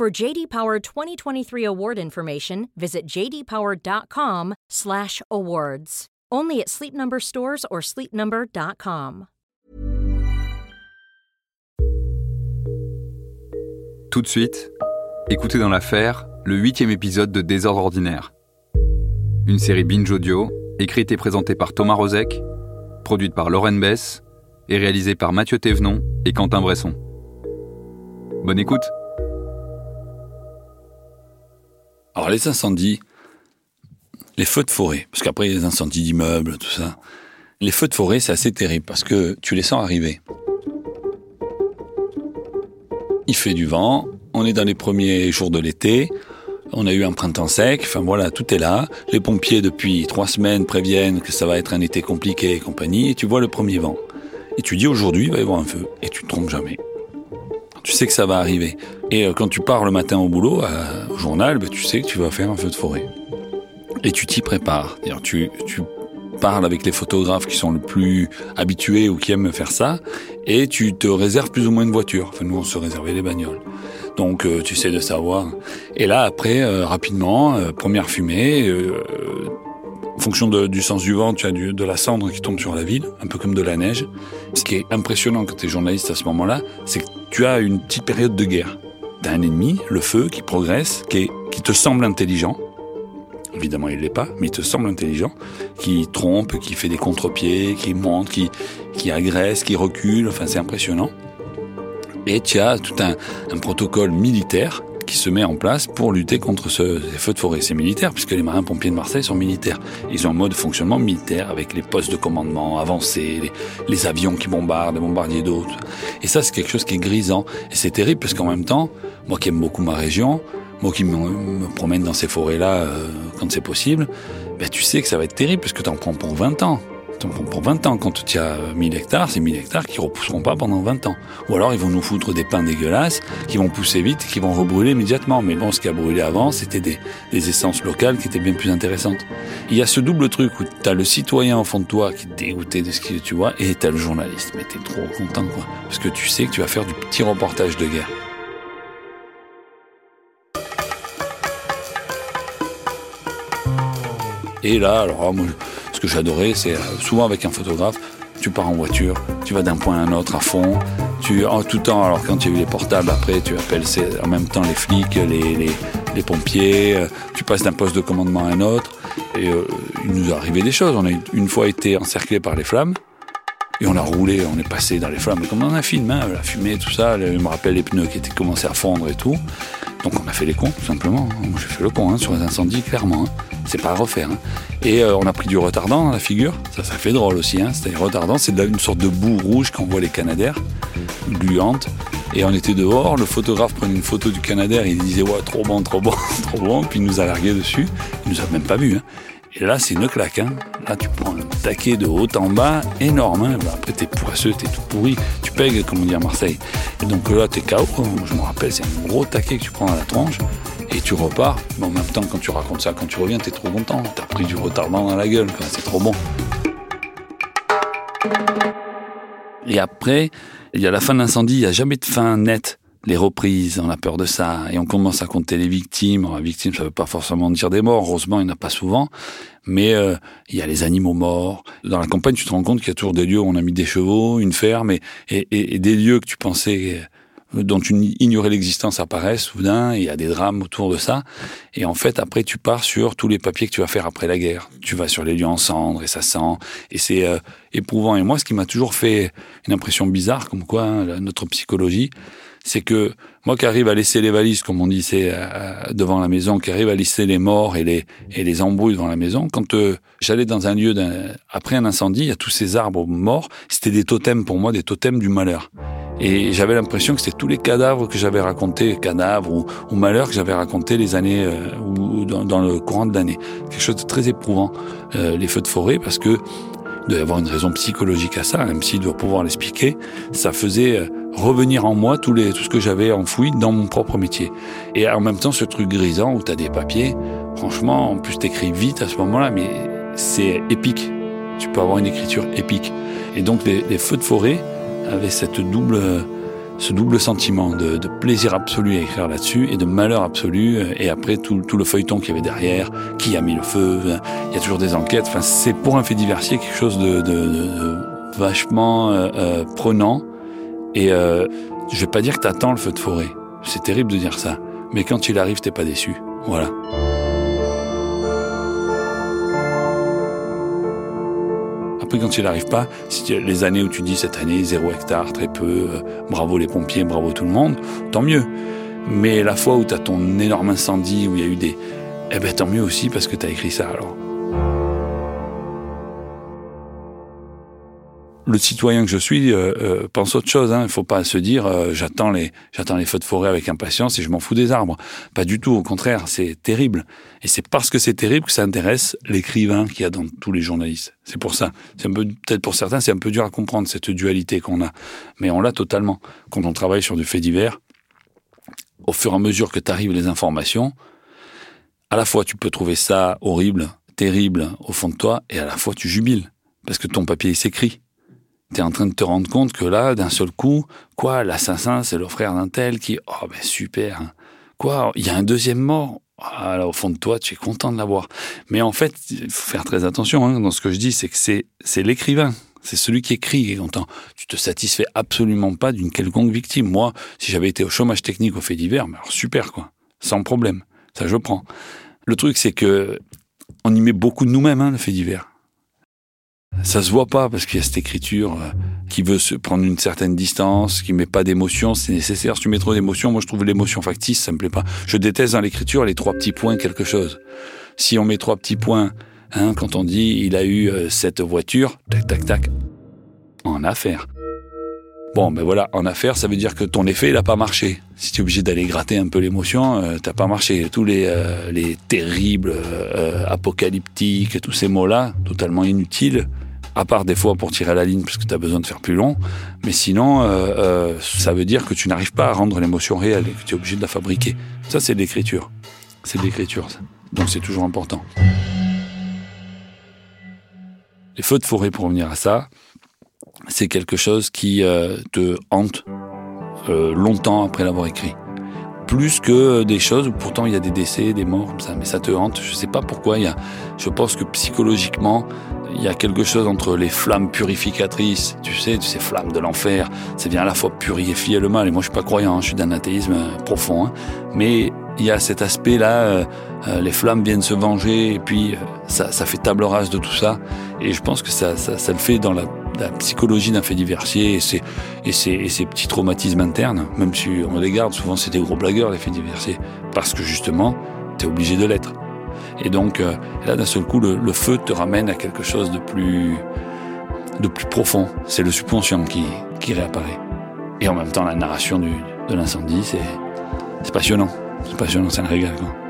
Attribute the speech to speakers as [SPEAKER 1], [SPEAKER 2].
[SPEAKER 1] For JD Power 2023 award information, visit jdpower.com/awards. Only at Sleep Number stores or sleepnumber.com.
[SPEAKER 2] Tout de suite, écoutez dans l'affaire le huitième épisode de Désordre ordinaire. Une série binge audio, écrite et présentée par Thomas Rozek, produite par Lauren Bess et réalisée par Mathieu Thévenon et Quentin Bresson. Bonne écoute
[SPEAKER 3] Alors les incendies, les feux de forêt, parce qu'après les incendies d'immeubles, tout ça. Les feux de forêt, c'est assez terrible parce que tu les sens arriver. Il fait du vent, on est dans les premiers jours de l'été, on a eu un printemps sec, enfin voilà, tout est là. Les pompiers depuis trois semaines préviennent que ça va être un été compliqué et compagnie, et tu vois le premier vent. Et tu dis aujourd'hui il va y avoir un feu, et tu te trompes jamais. Tu sais que ça va arriver. Et euh, quand tu pars le matin au boulot, euh, au journal, ben, tu sais que tu vas faire un feu de forêt. Et tu t'y prépares. Tu, tu parles avec les photographes qui sont le plus habitués ou qui aiment faire ça, et tu te réserves plus ou moins une voiture. Enfin, nous, on se réservait les bagnoles. Donc, euh, tu sais de savoir. Et là, après, rapidement, première fumée. en fonction du sens du vent, tu as du, de la cendre qui tombe sur la ville, un peu comme de la neige. Ce qui est impressionnant quand tu es journaliste à ce moment-là, c'est que tu as une petite période de guerre. Tu as un ennemi, le feu, qui progresse, qui, qui te semble intelligent. Évidemment, il l'est pas, mais il te semble intelligent, qui trompe, qui fait des contre-pieds, qui monte, qui, qui agresse, qui recule. Enfin, c'est impressionnant. Et tu as tout un, un protocole militaire qui se met en place pour lutter contre ce, ces feux de forêt. C'est militaire, puisque les marins-pompiers de Marseille sont militaires. Ils ont un mode de fonctionnement militaire, avec les postes de commandement avancés, les, avions qui bombardent, les bombardiers d'eau. Et ça, c'est quelque chose qui est grisant. Et c'est terrible, parce qu'en même temps, moi qui aime beaucoup ma région, moi qui me, promène dans ces forêts-là euh, quand c'est possible, ben, tu sais que ça va être terrible, parce que tu en prends pour 20 ans pour 20 ans. Quand tu as 1000 hectares, c'est 1000 hectares qui repousseront pas pendant 20 ans. Ou alors ils vont nous foutre des pins dégueulasses qui vont pousser vite, qui vont rebrûler immédiatement. Mais bon, ce qui a brûlé avant, c'était des, des essences locales qui étaient bien plus intéressantes. Il y a ce double truc où tu as le citoyen au fond de toi qui est dégoûté de ce que tu vois, et tu as le journaliste. Mais tu es trop content, quoi. Parce que tu sais que tu vas faire du petit reportage de guerre. Et là, alors moi, ce que j'adorais, c'est euh, souvent avec un photographe, tu pars en voiture, tu vas d'un point à un autre à fond, tu en tout temps, alors quand tu as eu les portables, après tu appelles en même temps les flics, les, les, pompiers, euh, tu passes d'un poste de commandement à un autre, et euh, il nous est arrivé des choses. On a une fois été encerclé par les flammes, et on a roulé, on est passé dans les flammes, comme dans un film, hein, la fumée, tout ça. Je me rappelle les pneus qui étaient commencé à fondre et tout. Donc on a fait les cons, tout simplement. J'ai fait le con hein, sur les incendies, clairement. Hein. C'est pas à refaire. Et euh, on a pris du retardant dans la figure. Ça, ça fait drôle aussi. Hein. C'était retardant, c'est une sorte de boue rouge qu'on voit les canadaires, gluante. Et on était dehors, le photographe prenait une photo du canadair, il disait ouais trop bon, trop bon, trop bon, puis il nous a largué dessus. Il nous a même pas vu. Hein. Et là, c'est une claque. Hein. Là, tu prends un taquet de haut en bas, énorme. Hein. Bah, après, t'es poisseux, t'es tout pourri. Tu pègues, comme on dit à Marseille. Et donc là, t'es KO. Je me rappelle, c'est un gros taquet que tu prends dans la tronche. Et tu repars. Mais en même temps, quand tu racontes ça, quand tu reviens, t'es trop content. T'as pris du retardement dans la gueule. C'est trop bon. Et après, il y a la fin de l'incendie. Il n'y a jamais de fin nette les reprises, on a peur de ça, et on commence à compter les victimes. Alors, victimes, ça veut pas forcément dire des morts, heureusement, il n'y en a pas souvent, mais euh, il y a les animaux morts. Dans la campagne, tu te rends compte qu'il y a toujours des lieux où on a mis des chevaux, une ferme, et, et, des lieux que tu pensais euh, dont tu ignorais l'existence apparaissent soudain, il y a des drames autour de ça. Et en fait, après, tu pars sur tous les papiers que tu vas faire après la guerre. Tu vas sur les lieux en cendres et ça sent. Et c'est euh, éprouvant. Et moi, ce qui m'a toujours fait une impression bizarre, comme quoi hein, notre psychologie, c'est que moi qui arrive à laisser les valises, comme on disait, euh, devant la maison, qui arrive à laisser les morts et les, et les embrouilles devant la maison, quand euh, j'allais dans un lieu, après un incendie, il y a tous ces arbres morts, c'était des totems pour moi, des totems du malheur. Et j'avais l'impression que c'était tous les cadavres que j'avais racontés, cadavres ou, ou malheurs que j'avais racontés les années euh, ou dans, dans, le courant de l'année. Quelque chose de très éprouvant, euh, les feux de forêt, parce que il doit y avoir une raison psychologique à ça, même s'il doit pouvoir l'expliquer. Ça faisait euh, revenir en moi tout, les, tout ce que j'avais enfoui dans mon propre métier. Et en même temps, ce truc grisant où tu as des papiers, franchement, en plus t'écris vite à ce moment-là, mais c'est épique. Tu peux avoir une écriture épique. Et donc les, les feux de forêt avaient cette double ce double sentiment de, de, plaisir absolu à écrire là-dessus et de malheur absolu. Et après, tout, tout le feuilleton qu'il y avait derrière, qui a mis le feu, il y a toujours des enquêtes. Enfin, c'est pour un fait diversier quelque chose de, de, de vachement euh, euh, prenant. Et euh, je vais pas dire que t'attends le feu de forêt. C'est terrible de dire ça. Mais quand il arrive, t'es pas déçu. Voilà. Après, quand il n'arrive pas, les années où tu dis cette année, zéro hectare, très peu, euh, bravo les pompiers, bravo tout le monde, tant mieux. Mais la fois où tu as ton énorme incendie, où il y a eu des... Eh ben tant mieux aussi parce que tu as écrit ça alors. Le citoyen que je suis euh, euh, pense autre chose. Hein. Il ne faut pas se dire euh, j'attends les feux de forêt avec impatience et je m'en fous des arbres. Pas du tout. Au contraire, c'est terrible. Et c'est parce que c'est terrible que ça intéresse l'écrivain qu'il y a dans tous les journalistes. C'est pour ça. C'est peut-être pour certains c'est un peu dur à comprendre cette dualité qu'on a, mais on l'a totalement. Quand on travaille sur du fait divers, au fur et à mesure que t'arrives les informations, à la fois tu peux trouver ça horrible, terrible au fond de toi, et à la fois tu jubiles parce que ton papier s'écrit t'es en train de te rendre compte que là, d'un seul coup, quoi, l'assassin, c'est le frère d'un tel qui, oh ben super, hein. quoi, il y a un deuxième mort? Ah, là, au fond de toi, tu es content de l'avoir. Mais en fait, il faut faire très attention hein, dans ce que je dis, c'est que c'est, c'est l'écrivain. C'est celui qui écrit qui est content. Tu te satisfais absolument pas d'une quelconque victime. Moi, si j'avais été au chômage technique au fait divers, mais alors super, quoi. Sans problème. Ça, je prends. Le truc, c'est que on y met beaucoup de nous-mêmes, hein, le fait divers. Ça se voit pas parce qu'il y a cette écriture euh, qui veut se prendre une certaine distance, qui met pas d'émotion, c'est nécessaire. Si tu mets trop d'émotion, moi je trouve l'émotion factice, ça me plaît pas. Je déteste dans l'écriture les trois petits points quelque chose. Si on met trois petits points, hein, quand on dit il a eu euh, cette voiture, tac tac tac, en affaire. Bon, ben voilà, en affaire, ça veut dire que ton effet, il a pas marché. Si tu es obligé d'aller gratter un peu l'émotion, euh, t'as pas marché. Tous les, euh, les terribles, euh, apocalyptiques, tous ces mots-là, totalement inutiles, à part des fois pour tirer la ligne parce que tu as besoin de faire plus long. Mais sinon, euh, euh, ça veut dire que tu n'arrives pas à rendre l'émotion réelle et que tu es obligé de la fabriquer. Ça, c'est de l'écriture. C'est de l'écriture. Donc c'est toujours important. Les feux de forêt, pour revenir à ça, c'est quelque chose qui euh, te hante euh, longtemps après l'avoir écrit. Plus que des choses où pourtant il y a des décès, des morts, ça, mais ça te hante. Je sais pas pourquoi. Il y a, je pense que psychologiquement, il y a quelque chose entre les flammes purificatrices, tu sais, ces flammes de l'enfer, ça vient à la fois purifier le mal. Et moi, je suis pas croyant, hein, je suis d'un athéisme profond, hein, mais il y a cet aspect-là, euh, euh, les flammes viennent se venger, et puis euh, ça, ça, fait table rase de tout ça. Et je pense que ça, ça, ça le fait dans la, la psychologie d'un fait diversier et ses, et, et petits traumatismes internes, même si on les garde, souvent c'est des gros blagueurs, les faits diversiers, parce que justement, tu es obligé de l'être. Et donc euh, là, d'un seul coup, le, feu te ramène à quelque chose de plus, de plus profond. C'est le subconscient qui, qui réapparaît. Et en même temps, la narration du, de l'incendie, c'est, passionnant. C'est passionnant, c'est un régal. Quoi.